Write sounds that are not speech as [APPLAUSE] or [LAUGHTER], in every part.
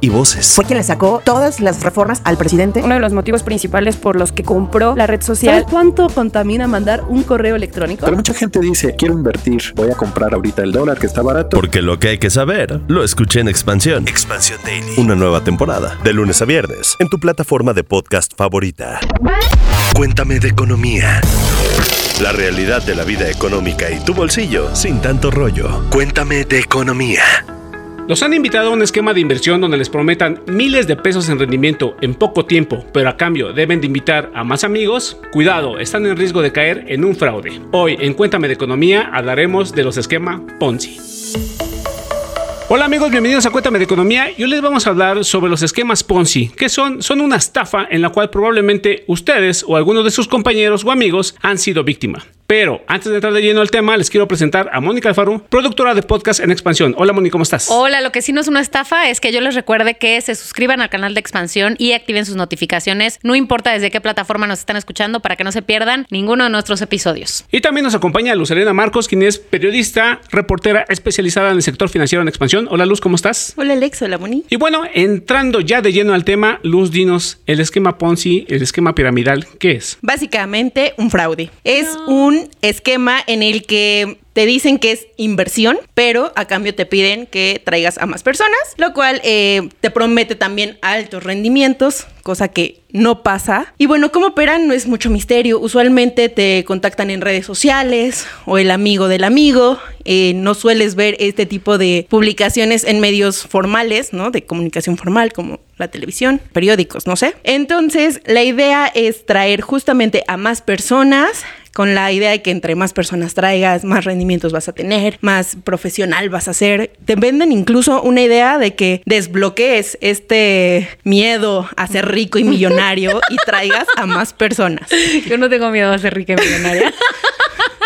y voces. Fue quien le sacó todas las reformas al presidente. Uno de los motivos principales por los que compró la red social. ¿Sabes cuánto contamina mandar un correo electrónico? Pero mucha gente dice, quiero invertir, voy a comprar ahorita el dólar que está barato. Porque lo que hay que saber, lo escuché en Expansión. Expansión Daily. Una nueva temporada, de lunes a viernes, en tu plataforma de podcast favorita. Cuéntame de economía. La realidad de la vida económica y tu bolsillo sin tanto rollo. Cuéntame de economía. Los han invitado a un esquema de inversión donde les prometan miles de pesos en rendimiento en poco tiempo, pero a cambio deben de invitar a más amigos. Cuidado, están en riesgo de caer en un fraude. Hoy en Cuéntame de Economía hablaremos de los esquemas Ponzi. Hola amigos, bienvenidos a Cuéntame de Economía y hoy les vamos a hablar sobre los esquemas Ponzi, que son, son una estafa en la cual probablemente ustedes o algunos de sus compañeros o amigos han sido víctima. Pero antes de entrar de lleno al tema, les quiero presentar a Mónica Alfaro, productora de podcast en Expansión. Hola Mónica, ¿cómo estás? Hola, lo que sí no es una estafa es que yo les recuerde que se suscriban al canal de Expansión y activen sus notificaciones, no importa desde qué plataforma nos están escuchando, para que no se pierdan ninguno de nuestros episodios. Y también nos acompaña Luz Elena Marcos, quien es periodista, reportera especializada en el sector financiero en Expansión. Hola Luz, ¿cómo estás? Hola Alex, hola Moni. Y bueno, entrando ya de lleno al tema, Luz, dinos, el esquema Ponzi, el esquema piramidal, ¿qué es? Básicamente un fraude. Es un esquema en el que te dicen que es inversión, pero a cambio te piden que traigas a más personas, lo cual eh, te promete también altos rendimientos, cosa que no pasa. Y bueno, ¿cómo operan? No es mucho misterio. Usualmente te contactan en redes sociales o el amigo del amigo. Eh, no sueles ver este tipo de publicaciones en medios formales, ¿no? De comunicación formal como la televisión, periódicos, no sé. Entonces, la idea es traer justamente a más personas con la idea de que entre más personas traigas, más rendimientos vas a tener, más profesional vas a ser. Te venden incluso una idea de que desbloquees este miedo a ser rico y millonario y traigas a más personas. [LAUGHS] Yo no tengo miedo a ser rica y millonaria. [LAUGHS]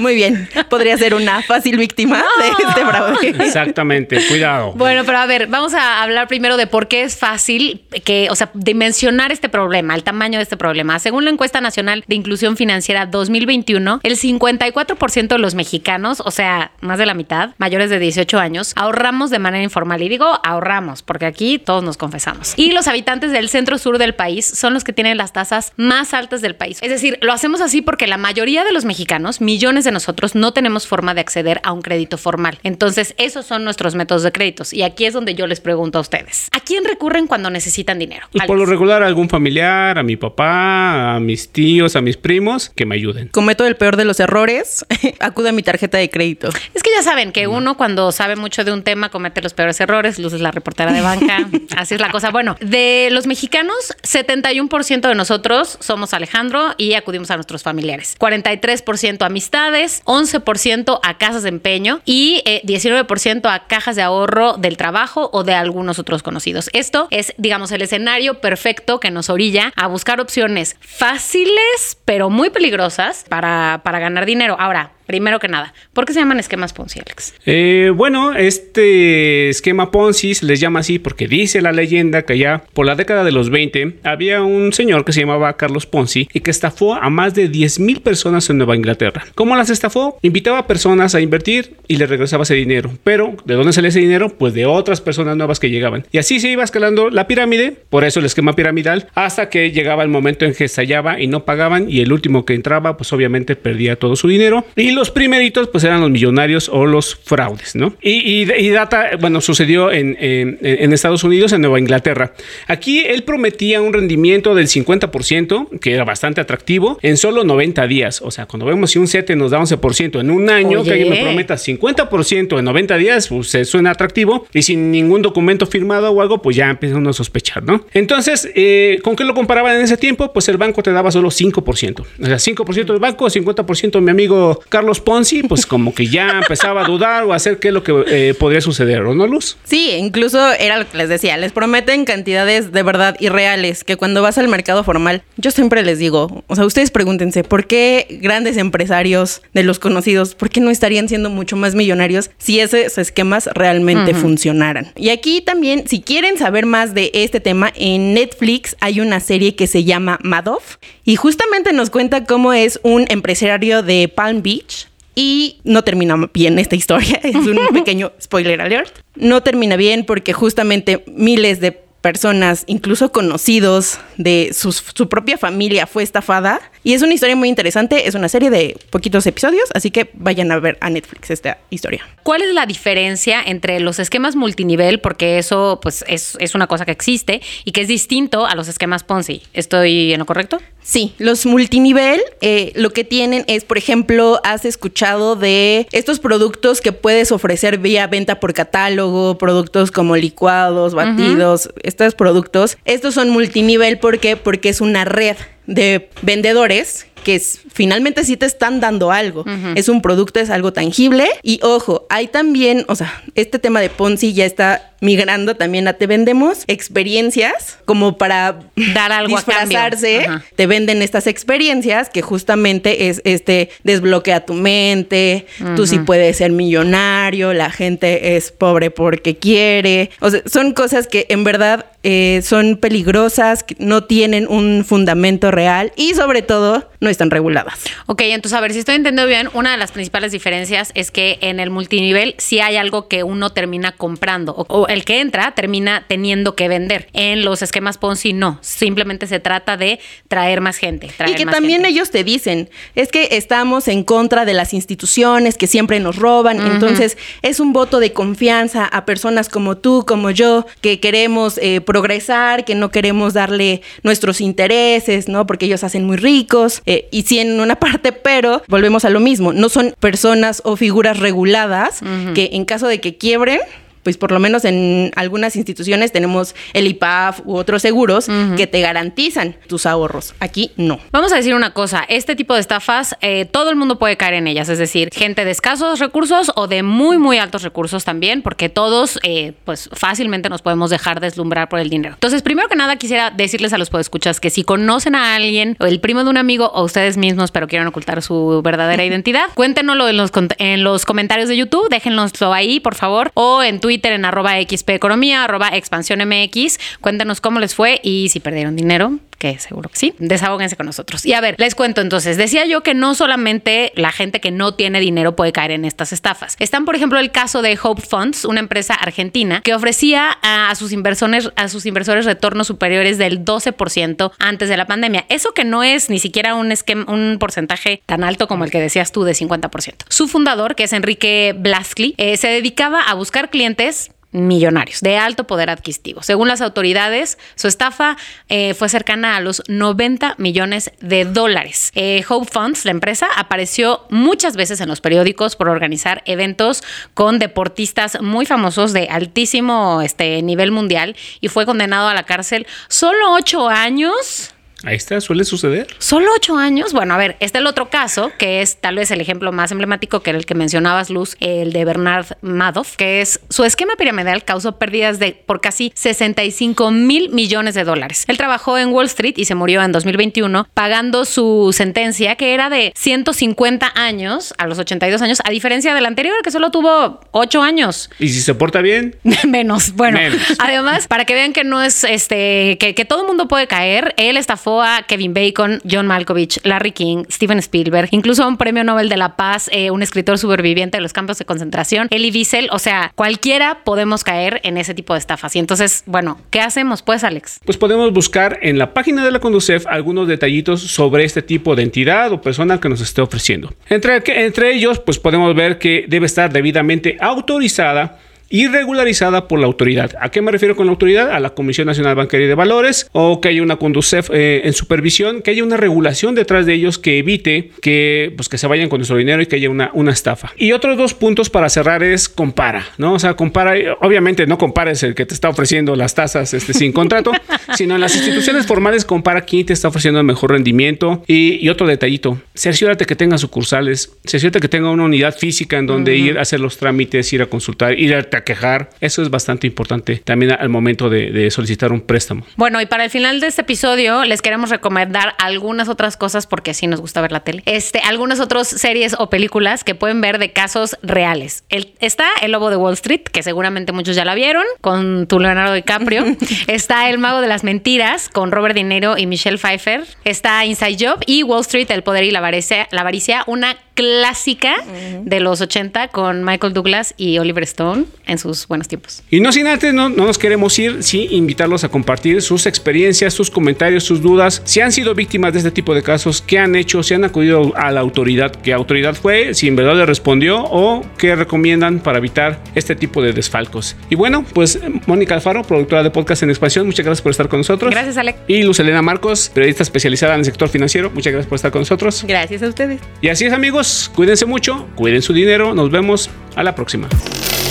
Muy bien, podría ser una fácil víctima de este fraude. Exactamente, cuidado. Bueno, pero a ver, vamos a hablar primero de por qué es fácil que, o sea, dimensionar este problema, el tamaño de este problema. Según la encuesta nacional de inclusión financiera 2021, el 54% de los mexicanos, o sea, más de la mitad, mayores de 18 años, ahorramos de manera informal. Y digo ahorramos, porque aquí todos nos confesamos. Y los habitantes del centro sur del país son los que tienen las tasas más altas del país. Es decir, lo hacemos así porque la mayoría de los mexicanos, millones de nosotros, no tenemos forma de acceder a un crédito formal. Entonces, esos son nuestros métodos de créditos. Y aquí es donde yo les pregunto a ustedes, ¿a quién recurren cuando necesitan dinero? Pues por lo regular a algún familiar, a mi papá, a mis tíos, a mis primos, que me ayuden. Cometo el peor de los errores, [LAUGHS] acudo a mi tarjeta de crédito. Es que ya saben que uno cuando sabe mucho de un tema comete los peores errores. Luz es la reportera de banca. [LAUGHS] Así es la cosa. Bueno, de los mexicanos, 71% de nosotros somos Alejandro y acudimos a nuestros familiares. 43% amistades, 11% a casas de empeño y eh, 19% a cajas de ahorro del trabajo o de algunos otros conocidos. Esto es, digamos, el escenario perfecto que nos orilla a buscar opciones fáciles, pero muy peligrosas para, para ganar dinero. Ahora, Primero que nada, ¿por qué se llaman esquemas Ponzi, Alex? Eh, bueno, este esquema Ponzi se les llama así porque dice la leyenda que ya por la década de los 20 había un señor que se llamaba Carlos Ponzi y que estafó a más de 10 mil personas en Nueva Inglaterra. ¿Cómo las estafó? Invitaba a personas a invertir y les regresaba ese dinero. Pero, ¿de dónde salía ese dinero? Pues de otras personas nuevas que llegaban. Y así se iba escalando la pirámide, por eso el esquema piramidal, hasta que llegaba el momento en que estallaba y no pagaban y el último que entraba, pues obviamente perdía todo su dinero. Y los primeritos pues eran los millonarios o los fraudes, ¿no? Y, y, y data, bueno, sucedió en, en, en, Estados Unidos, en Nueva Inglaterra. Aquí él prometía un rendimiento del 50%, que era bastante atractivo, en solo 90 días. O sea, cuando vemos si un 7 nos da 11% en un año, Oye. que alguien me prometa 50% en 90 días, pues se suena atractivo. Y sin ningún documento firmado o algo, pues ya empieza uno a sospechar, ¿no? Entonces, eh, ¿con qué lo comparaban en ese tiempo? Pues el banco te daba solo 5%. O sea, 5% del banco, 50% mi amigo Carlos Carlos Ponzi, pues como que ya empezaba a dudar o a hacer qué es lo que eh, podría suceder, ¿o no, Luz? Sí, incluso era lo que les decía, les prometen cantidades de verdad irreales, que cuando vas al mercado formal, yo siempre les digo, o sea, ustedes pregúntense, ¿por qué grandes empresarios de los conocidos, por qué no estarían siendo mucho más millonarios si esos esquemas realmente funcionaran? Y aquí también, si quieren saber más de este tema, en Netflix hay una serie que se llama Madoff y justamente nos cuenta cómo es un empresario de Palm Beach y no termina bien esta historia, [LAUGHS] es un pequeño spoiler alert. No termina bien porque justamente miles de personas, incluso conocidos de sus- su propia familia, fue estafada. Y es una historia muy interesante, es una serie de poquitos episodios, así que vayan a ver a Netflix esta historia. ¿Cuál es la diferencia entre los esquemas multinivel? Porque eso pues es, es una cosa que existe y que es distinto a los esquemas Ponzi. ¿Estoy en lo correcto? Sí, los multinivel eh, lo que tienen es, por ejemplo, has escuchado de estos productos que puedes ofrecer vía venta por catálogo, productos como licuados, batidos, estos productos. Estos son multinivel ¿por qué? porque es una red de vendedores que es- finalmente sí te están dando algo. Es un producto, es algo tangible. Y ojo, hay también, o sea, este tema de Ponzi ya está migrando también a te vendemos experiencias como para Dar algo a disfrazarse. Ajá. Te venden estas experiencias que justamente es este desbloquea tu mente, tú sí puedes ser millonario, la gente es pobre porque quiere. O sea, son cosas que en verdad eh, son peligrosas, no tienen un fundamento real y sobre todo no están reguladas. Ok, entonces a ver si estoy entendiendo bien, una de las principales diferencias es que en el multinivel sí hay algo que uno termina comprando o, o el que entra termina teniendo que vender. En los esquemas Ponzi no, simplemente se trata de traer más gente. traer Y que más también gente. ellos te dicen, es que estamos en contra de las instituciones que siempre nos roban, entonces es un voto de confianza a personas como tú, como yo, que queremos eh, progresar, que no queremos darle nuestros intereses, ¿no? Porque ellos hacen muy ricos, eh, y sí en una [LAUGHS] parte, pero volvemos a lo mismo, no son personas o figuras reguladas que en caso de que quiebren, pues por lo menos en algunas instituciones tenemos el IPAF u otros seguros que te garantizan tus ahorros. Aquí no. Vamos a decir una cosa, este tipo de estafas, eh, todo el mundo puede caer en ellas, es decir, gente de escasos recursos o de muy, muy altos recursos también, porque todos, eh, pues fácilmente nos podemos dejar deslumbrar por el dinero. Entonces, primero que nada, quisiera decirles a los podescuchas que si conocen a alguien, o el primo de un amigo, o ustedes mismos, pero quieren ocultar su verdadera [LAUGHS] identidad, cuéntenoslo en los, en los comentarios de YouTube, déjennoslo ahí, por favor, o en Twitter en arroba XP Economía, arroba expansión MX, cuéntenos cómo les fue y si perdieron dinero, que seguro que sí, desahóguense con nosotros. Y a ver, les cuento entonces, decía yo que no solamente la gente que no tiene dinero puede caer en estas estafas. Están, por ejemplo, el caso de Hope Funds, una empresa argentina que ofrecía a, sus inversores a sus inversores retornos superiores del 12% antes de la pandemia. Eso que no es ni siquiera un esquema, un porcentaje tan alto como el que decías tú de 50%. Su fundador, que es Enrique Blaskley, eh, se dedicaba a buscar clientes millonarios, de alto poder adquisitivo. Según las autoridades, su estafa eh, fue cercana a los 90 millones de dólares. Eh, Hope Funds, la empresa, apareció muchas veces en los periódicos por organizar eventos con deportistas muy famosos de altísimo este, nivel mundial y fue condenado a la cárcel solo ocho años Ahí está, suele suceder. Solo ocho años. Bueno, a ver, está el otro caso, que es tal vez el ejemplo más emblemático, que era el que mencionabas, Luz, el de Bernard Madoff, que es su esquema piramidal causó pérdidas de por casi 65 mil millones de dólares. Él trabajó en Wall Street y se murió en 2021, pagando su sentencia, que era de 150 años a los 82 años, a diferencia del anterior, que solo tuvo ocho años. Y si se porta bien, [LAUGHS] Menos, bueno. Menos. Además, para que vean que no es este, que, que todo el mundo puede caer, él estafó Kevin Bacon, John Malkovich, Larry King, Steven Spielberg, incluso un premio Nobel de la Paz, eh, un escritor superviviente de los campos de concentración, Elie Wiesel. O sea, cualquiera podemos caer en ese tipo de estafas. Y entonces, bueno, ¿qué hacemos pues, Alex? pues podemos buscar en la página de la Conducef algunos detallitos sobre este tipo de entidad o persona que nos esté ofreciendo. Entre, entre ellos, pues podemos ver que debe estar debidamente autorizada y regularizada por la autoridad. ¿A qué me refiero con la autoridad? A la Comisión Nacional Bancaria de Valores o que haya una Conducef eh, en supervisión, que haya una regulación detrás de ellos que evite que, pues, que se vayan con nuestro dinero y que haya una, una estafa. Y otros dos puntos para cerrar es compara, ¿no? O sea, compara, obviamente no compares el que te está ofreciendo las tasas este, sin contrato, [LAUGHS] sino en las instituciones formales compara quién te está ofreciendo el mejor rendimiento. Y, y otro detallito, cerciórate que tenga sucursales, cerciórate que tenga una unidad física en donde ir a hacer los trámites, ir a consultar, ir a quejar. Eso es bastante importante también al momento de, de solicitar un préstamo. Bueno, y para el final de este episodio les queremos recomendar algunas otras cosas porque sí nos gusta ver la tele. Este, algunas otras series o películas que pueden ver de casos reales. El- está El Lobo de Wall Street, que seguramente muchos ya la vieron, con tu Leonardo DiCaprio. [LAUGHS] está El Mago de las Mentiras, con Robert De Niro y Michelle Pfeiffer. Está Inside Job y Wall Street, El Poder y la Avaricia, la avaricia una clásica de los 80 con Michael Douglas y Oliver Stone en sus buenos tiempos. Y no sin antes, no, no nos queremos ir sin invitarlos a compartir sus experiencias, sus comentarios, sus dudas. Si han sido víctimas de este tipo de casos, qué han hecho, si han acudido a la autoridad, qué autoridad fue, si en verdad le respondió o qué recomiendan para evitar este tipo de desfalcos. Y bueno, pues Mónica Alfaro, productora de podcast en expansión, muchas gracias por estar con nosotros. Gracias, Alec. Y Luz Elena Marcos, periodista especializada en el sector financiero, muchas gracias por estar con nosotros. Gracias a ustedes. Y así es amigos, cuídense mucho, cuiden su dinero, nos vemos a la próxima.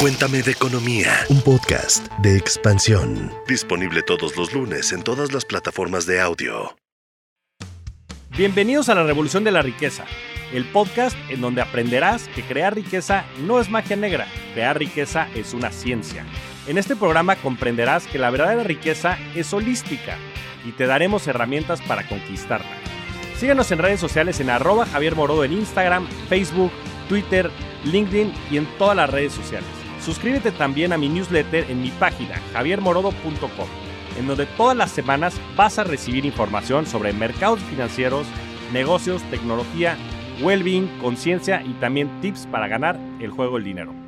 Cuéntame de economía, un podcast de expansión. Disponible todos los lunes en todas las plataformas de audio. Bienvenidos a la Revolución de la Riqueza, el podcast en donde aprenderás que crear riqueza no es magia negra, crear riqueza es una ciencia. En este programa comprenderás que la verdadera riqueza es holística y te daremos herramientas para conquistarla. Síguenos en redes sociales en arroba Javier Morodo en Instagram, Facebook, Twitter, LinkedIn y en todas las redes sociales. Suscríbete también a mi newsletter en mi página javiermorodo.com, en donde todas las semanas vas a recibir información sobre mercados financieros, negocios, tecnología, well-being, conciencia y también tips para ganar el juego del dinero.